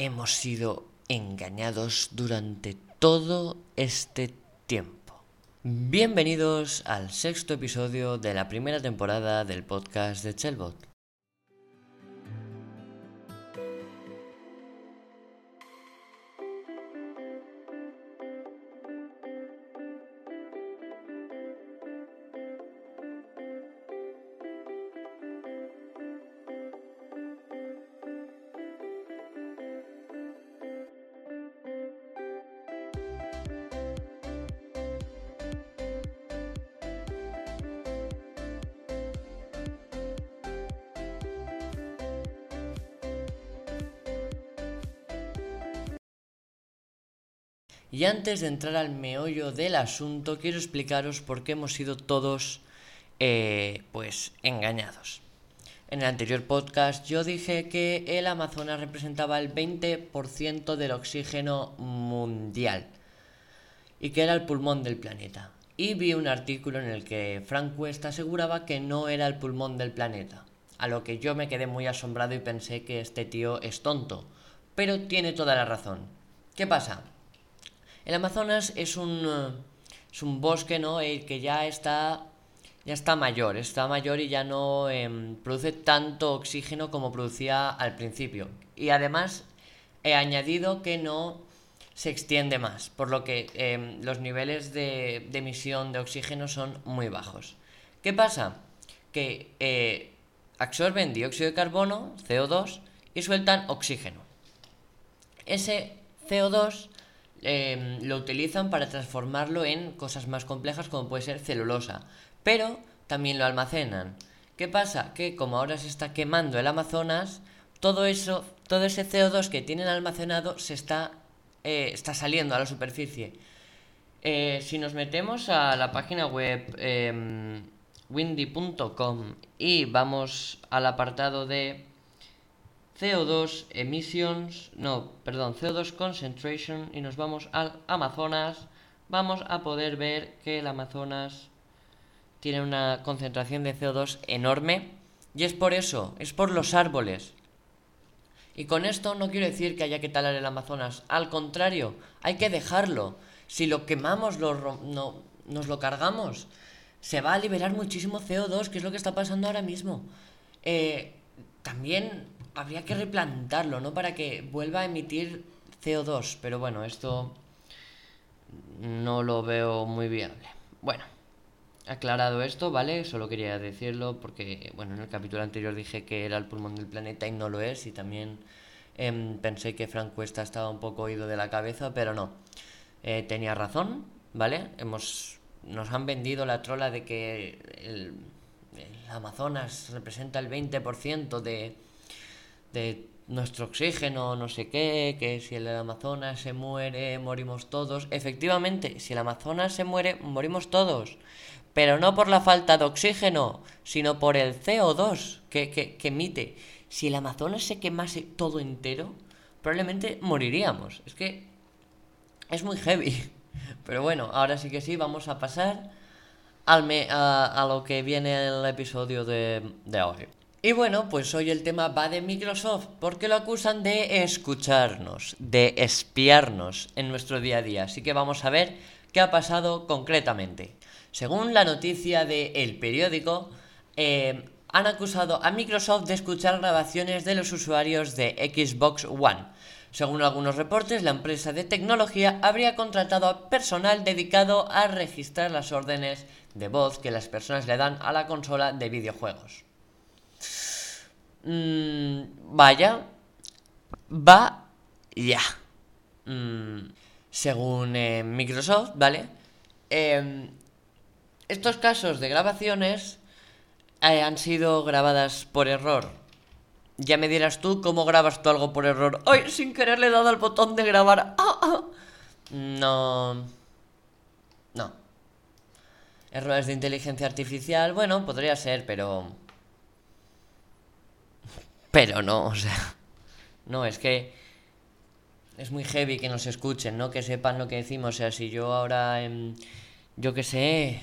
hemos sido engañados durante todo este tiempo. Bienvenidos al sexto episodio de la primera temporada del podcast de Chelbot. Y antes de entrar al meollo del asunto, quiero explicaros por qué hemos sido todos, eh, pues, engañados. En el anterior podcast yo dije que el Amazonas representaba el 20% del oxígeno mundial y que era el pulmón del planeta. Y vi un artículo en el que Frank West aseguraba que no era el pulmón del planeta, a lo que yo me quedé muy asombrado y pensé que este tío es tonto, pero tiene toda la razón. ¿Qué pasa? El Amazonas es un, eh, es un bosque, ¿no? El que ya está, ya está mayor, está mayor y ya no em, produce tanto oxígeno como producía al principio. Y además he añadido que no se extiende más, por lo que em, los niveles de, emisión de oxígeno son muy bajos. ¿Qué pasa? Que eh, absorben dióxido de carbono, CO2, y sueltan oxígeno. Ese CO2 Em, lo utilizan para transformarlo en cosas más complejas como puede ser celulosa, pero también lo almacenan. ¿Qué pasa? Que como ahora se está quemando el Amazonas, todo eso, todo ese CO2 que tienen almacenado se está, eh, está saliendo a la superficie. Eh, si nos metemos a la página web em, windy.com y vamos al apartado de CO2 emissions, no, perdón, CO2 concentration y nos vamos al Amazonas, vamos a poder ver que el Amazonas tiene una concentración de CO2 enorme y es por eso, es por los árboles. Y con esto no quiero decir que haya que talar el Amazonas, al contrario, hay que dejarlo. Si lo quemamos, lo, no, nos lo cargamos, se va a liberar muchísimo CO2, que es lo que está pasando ahora mismo. Eh, también habría que replantarlo, ¿no? Para que vuelva a emitir CO2. Pero bueno, esto no lo veo muy viable. Bueno, aclarado esto, ¿vale? Solo quería decirlo porque, bueno, en el capítulo anterior dije que era el pulmón del planeta y no lo es. Y también em, pensé que Frank Cuesta estaba un poco oído de la cabeza, pero no. Eh, tenía razón, ¿vale? Hemos, nos han vendido la trola de que el, Amazonas representa el 20% de de nuestro oxígeno, no sé qué, que si el Amazonas se muere, morimos todos. Efectivamente, si el Amazonas se muere, morimos todos. Pero no por la falta de oxígeno, sino por el CO2 que, que, emite. Si el Amazonas se quemase todo entero, probablemente moriríamos. Es que es muy heavy. Pero bueno, ahora sí que sí, vamos a pasar al me a, a, lo que viene el episodio de, de hoy. Y bueno, pues hoy el tema va de Microsoft, porque lo acusan de escucharnos, de espiarnos en nuestro día a día. Así que vamos a ver qué ha pasado concretamente. Según la noticia de El Periódico, eh, han acusado a Microsoft de escuchar grabaciones de los usuarios de Xbox One. Según algunos reportes, la empresa de tecnología habría contratado a personal dedicado a registrar las órdenes de voz que las personas le dan a la consola de videojuegos. Mm, vaya, va ya. Mm, según eh, Microsoft, ¿vale? Em, estos casos de grabaciones eh, han sido grabadas por error. Ya me dirás tú cómo grabas tú algo por error. ¡Ay! Sin querer le dado al botón de grabar. ¡Ah, ah! No. No. Errores de inteligencia artificial, bueno, podría ser, pero pero no, o sea, no, es que es muy heavy que nos escuchen, ¿no? Que sepan lo que decimos. O sea, si yo ahora, yo qué sé...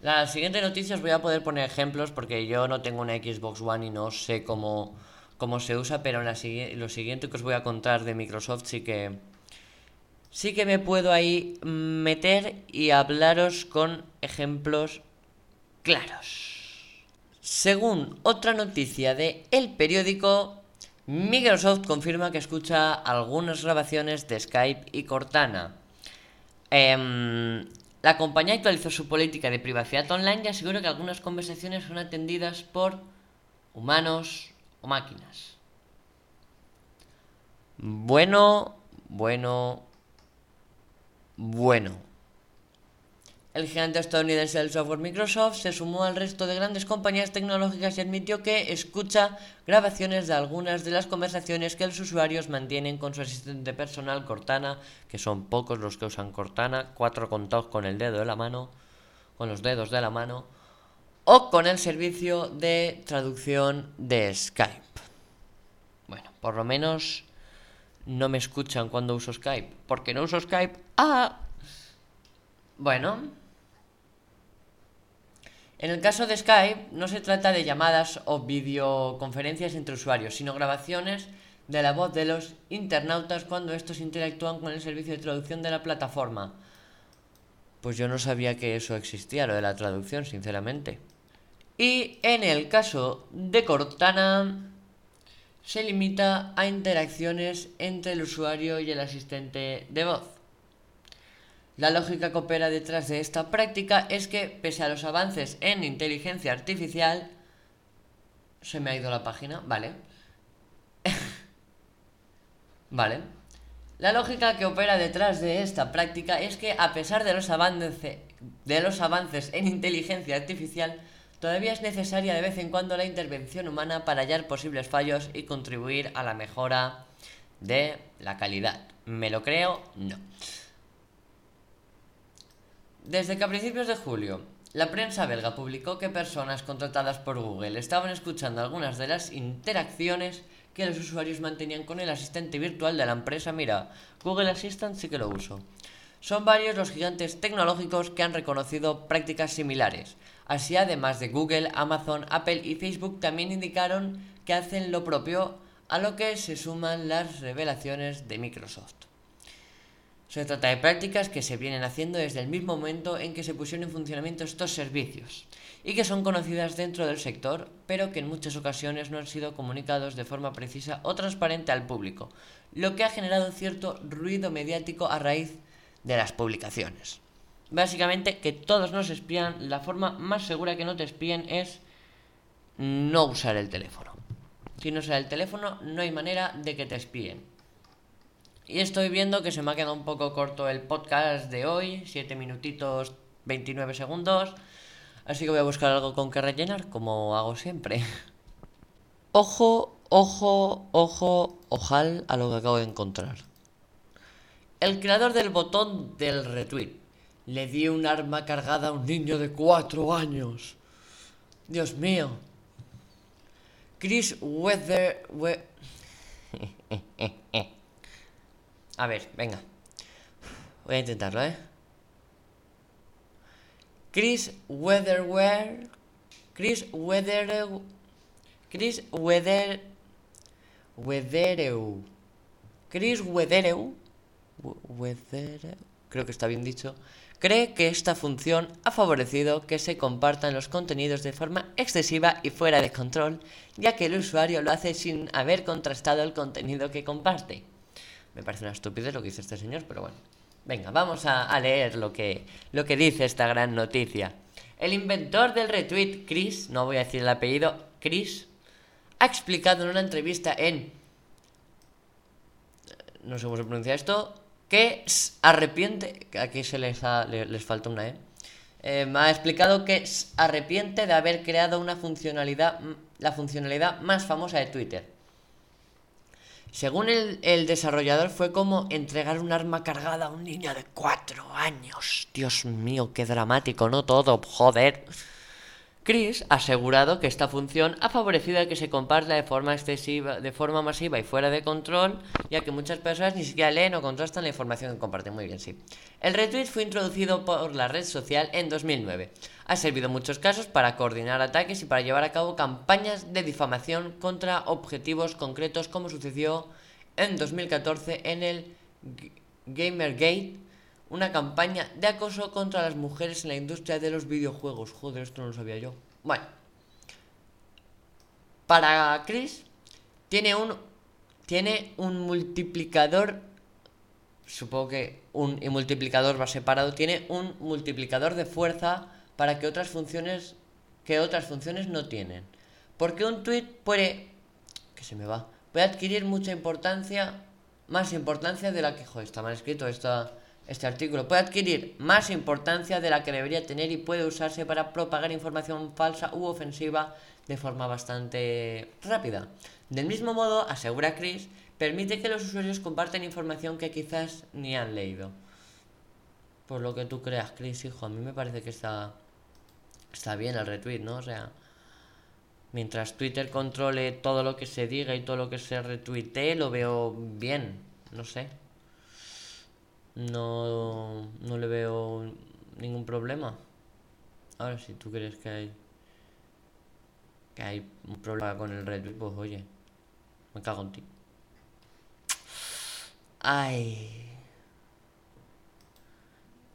Las siguientes noticias voy a poder poner ejemplos porque yo no tengo una Xbox One y no sé cómo, cómo se usa, pero en la, lo siguiente que os voy a contar de Microsoft sí que sí que me puedo ahí meter y hablaros con ejemplos claros. Según otra noticia de El Periódico, Microsoft confirma que escucha algunas grabaciones de Skype y Cortana. Em, la compañía actualizó su política de privacidad online y aseguró que algunas conversaciones son atendidas por humanos o máquinas. Bueno, bueno, bueno. El gigante estadounidense del software Microsoft se sumó al resto de grandes compañías tecnológicas y admitió que escucha grabaciones de algunas de las conversaciones que los usuarios mantienen con su asistente personal Cortana, que son pocos los que usan Cortana, cuatro contados con el dedo de la mano, con los dedos de la mano, o con el servicio de traducción de Skype. Bueno, por lo menos no me escuchan cuando uso Skype, porque no uso Skype. Ah. Bueno, en el caso de Skype, no se trata de llamadas o videoconferencias entre usuarios, sino grabaciones de la voz de los internautas cuando estos interactúan con el servicio de traducción de la plataforma. Pues yo no sabía que eso existía, lo de la traducción, sinceramente. Y en el caso de Cortana, se limita a interacciones entre el usuario y el asistente de voz. La lógica que opera detrás de esta práctica es que, pese a los avances en inteligencia artificial, se me ha ido la página, vale. vale. La lógica que opera detrás de esta práctica es que, a pesar de los, avances, en inteligencia artificial, todavía es necesaria de vez en cuando la intervención humana para hallar posibles fallos y contribuir a la mejora de la calidad. ¿Me lo creo? No. Desde que a principios de julio la prensa belga publicó que personas contratadas por Google estaban escuchando algunas de las interacciones que los usuarios mantenían con el asistente virtual de la empresa, mira, Google Assistant sí que lo uso. Son varios los gigantes tecnológicos que han reconocido prácticas similares. Así, además de Google, Amazon, Apple y Facebook, también indicaron que hacen lo propio, a lo que se suman las revelaciones de Microsoft. Se trata de prácticas que se vienen haciendo desde el mismo momento en que se pusieron en funcionamiento estos servicios y que son conocidas dentro del sector, pero que en muchas ocasiones no han sido comunicados de forma precisa o transparente al público, lo que ha generado cierto ruido mediático a raíz de las publicaciones. Básicamente que todos nos espían, la forma más segura que no te espíen es no usar el teléfono. Si no usas el teléfono no hay manera de que te espíen. Y estoy viendo que se me ha quedado un poco corto el podcast de hoy, 7 minutitos 29 segundos. Así que voy a buscar algo con que rellenar, como hago siempre. Ojo, ojo, ojo, ojal a lo que acabo de encontrar. El creador del botón del retweet le dio un arma cargada a un niño de 4 años. Dios mío. Chris Weather... A ver, venga. Voy a intentarlo, ¿eh? Chris Weatherware. Chris Weather. Chris Weather. Weathereu. Chris Weathereu. Weathereu. Creo que está bien dicho. Cree que esta función ha favorecido que se compartan los contenidos de forma excesiva y fuera de control, ya que el usuario lo hace sin haber contrastado el contenido que comparte. Me parece una estupidez lo que dice este señor, pero bueno. Venga, vamos a, leer lo que, lo que dice esta gran noticia. El inventor del retweet, Chris, no voy a decir el apellido, Chris, ha explicado en una entrevista en... No sé cómo se pronuncia esto. Que arrepiente... Aquí se les, les, falta una E. Ha explicado que arrepiente de haber creado una funcionalidad, la funcionalidad más famosa de Twitter según el, desarrollador fue como entregar un arma cargada a un niño de cuatro años. Dios mío, qué dramático, ¿no? Todo, joder. Chris ha asegurado que esta función ha favorecido que se comparta de forma excesiva, de forma masiva y fuera de control, ya que muchas personas ni siquiera leen o contrastan la información que comparten. Muy bien, sí. El retweet fue introducido por la red social en 2009. Ha servido en muchos casos para coordinar ataques y para llevar a cabo campañas de difamación contra objetivos concretos, como sucedió en 2014 en el Gamergate una campaña de acoso contra las mujeres en la industria de los videojuegos. Joder, esto no lo sabía yo. Bueno. Para Chris tiene un tiene un multiplicador supongo que un multiplicador va separado, tiene un multiplicador de fuerza para que otras funciones que otras funciones no tienen. Porque un tweet puede que se me va, puede adquirir mucha importancia, más importancia de la que, joder, está mal escrito, está este artículo puede adquirir más importancia de la que debería tener y puede usarse para propagar información falsa u ofensiva de forma bastante rápida. Del mismo modo, asegura Chris, permite que los usuarios compartan información que quizás ni han leído. Por lo que tú creas, Chris, hijo, a mí me parece que está, está bien el retweet, ¿no? O sea, mientras Twitter controle todo lo que se diga y todo lo que se retuitee, lo veo bien, no sé no, no le veo ningún problema. Ahora, si tú crees que hay que hay un problema con el Red pues oye, me cago en ti. Ay.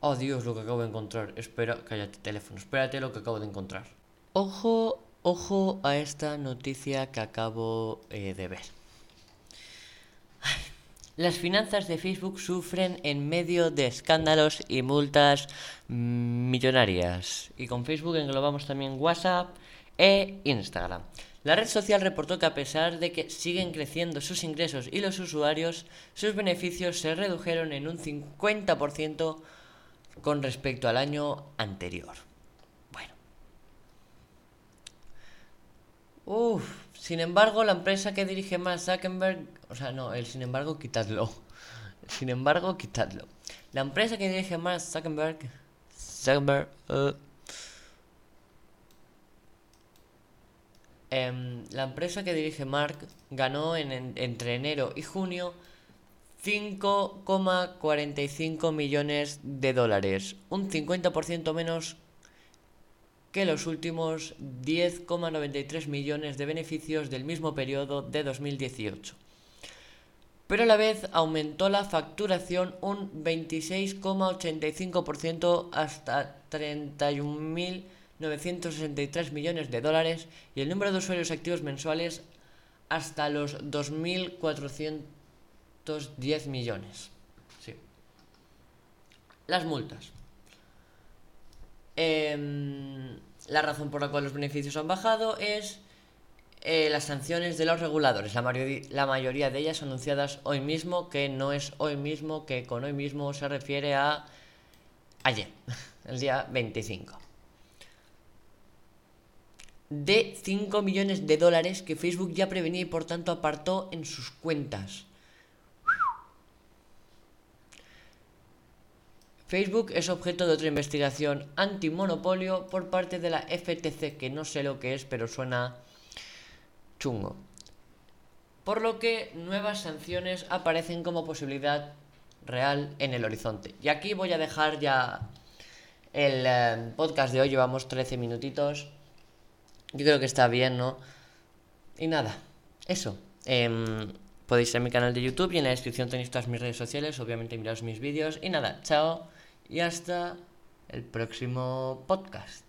Oh Dios, lo que acabo de encontrar. Espera, cállate teléfono. Espérate lo que acabo de encontrar. Ojo, ojo a esta noticia que acabo eh, de ver. Las finanzas de Facebook sufren en medio de escándalos y multas millonarias. Y con Facebook englobamos también WhatsApp e Instagram. La red social reportó que a pesar de que siguen creciendo sus ingresos y los usuarios, sus beneficios se redujeron en un 50% con respecto al año anterior. Bueno. Uff. Sin embargo, la empresa que dirige Mark Zuckerberg, o sea, no, el sin embargo, quitadlo. Sin embargo, quitadlo. La empresa que dirige Mark Zuckerberg, Zuckerberg, uh, la empresa que dirige Mark ganó en, entre enero y junio 5,45 millones de dólares, un 50% menos que los últimos 10,93 millones de beneficios del mismo periodo de 2018. Pero a la vez aumentó la facturación un 26,85% hasta 31.963 millones de dólares y el número de usuarios activos mensuales hasta los 2.410 millones. Las multas. Em, la razón por la cual los beneficios han bajado es eh, las sanciones de los reguladores. La, la, mayoría de ellas anunciadas hoy mismo, que no es hoy mismo, que con hoy mismo se refiere a ayer, el día 25. De 5 millones de dólares que Facebook ya prevenía y por tanto apartó en sus cuentas. Facebook es objeto de otra investigación antimonopolio por parte de la FTC, que no sé lo que es, pero suena Por lo que nuevas sanciones aparecen como posibilidad real en el horizonte. Y aquí voy a dejar ya el eh, podcast de hoy, llevamos 13 minutitos. Yo creo que está bien, ¿no? Y nada, eso. Em, podéis ir a mi canal de YouTube y en la descripción tenéis todas mis redes sociales, obviamente miraos mis vídeos. Y nada, chao y hasta el próximo podcast.